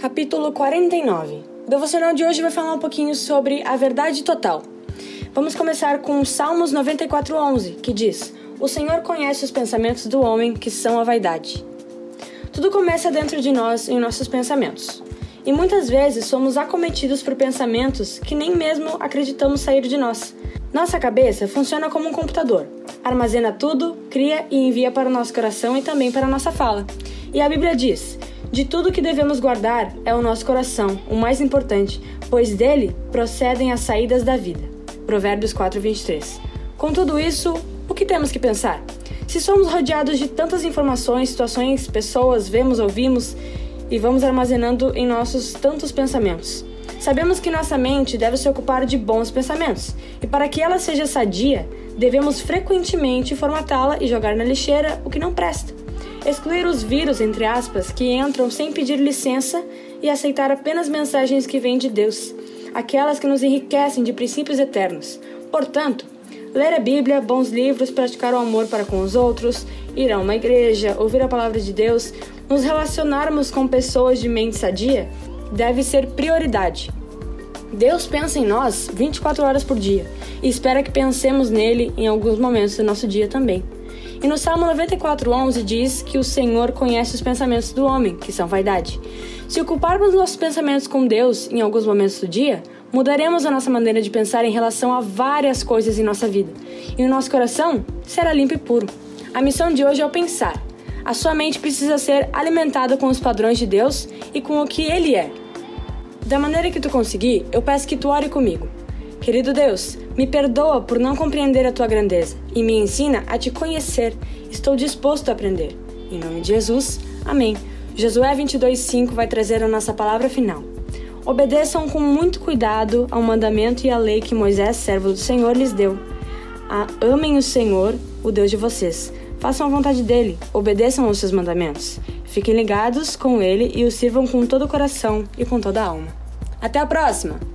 Capítulo 49. O devocional de hoje vai falar um pouquinho sobre a verdade total. Vamos começar com Salmos 94:11, que diz: O Senhor conhece os pensamentos do homem, que são a vaidade. Tudo começa dentro de nós, em nossos pensamentos. E muitas vezes somos acometidos por pensamentos que nem mesmo acreditamos sair de nós. Nossa cabeça funciona como um computador. Armazena tudo, cria e envia para o nosso coração e também para a nossa fala. E a Bíblia diz: de tudo que devemos guardar é o nosso coração, o mais importante, pois dele procedem as saídas da vida. Provérbios 4:23. Com tudo isso, o que temos que pensar? Se somos rodeados de tantas informações, situações, pessoas, vemos, ouvimos e vamos armazenando em nossos tantos pensamentos. Sabemos que nossa mente deve se ocupar de bons pensamentos, e para que ela seja sadia, devemos frequentemente formatá-la e jogar na lixeira o que não presta excluir os vírus, entre aspas, que entram sem pedir licença e aceitar apenas mensagens que vêm de Deus, aquelas que nos enriquecem de princípios eternos. Portanto, ler a Bíblia, bons livros, praticar o amor para com os outros, ir a uma igreja, ouvir a palavra de Deus, nos relacionarmos com pessoas de mente sadia, deve ser prioridade. Deus pensa em nós 24 horas por dia e espera que pensemos nele em alguns momentos do nosso dia também. E no Salmo 94:11 diz que o Senhor conhece os pensamentos do homem, que são vaidade. Se ocuparmos nossos pensamentos com Deus em alguns momentos do dia, mudaremos a nossa maneira de pensar em relação a várias coisas em nossa vida, e o nosso coração será limpo e puro. A missão de hoje é o pensar. A sua mente precisa ser alimentada com os padrões de Deus e com o que Ele é. Da maneira que tu conseguir, eu peço que tu ore comigo. Querido Deus, me perdoa por não compreender a tua grandeza e me ensina a te conhecer. Estou disposto a aprender. Em nome de Jesus, amém. Josué 22:5 vai trazer a nossa palavra final. Obedeçam com muito cuidado ao mandamento e à lei que Moisés, servo do Senhor, lhes deu. A, amem o Senhor, o Deus de vocês. Façam a vontade dele, obedeçam aos seus mandamentos. Fiquem ligados com ele e o sirvam com todo o coração e com toda a alma. Até a próxima!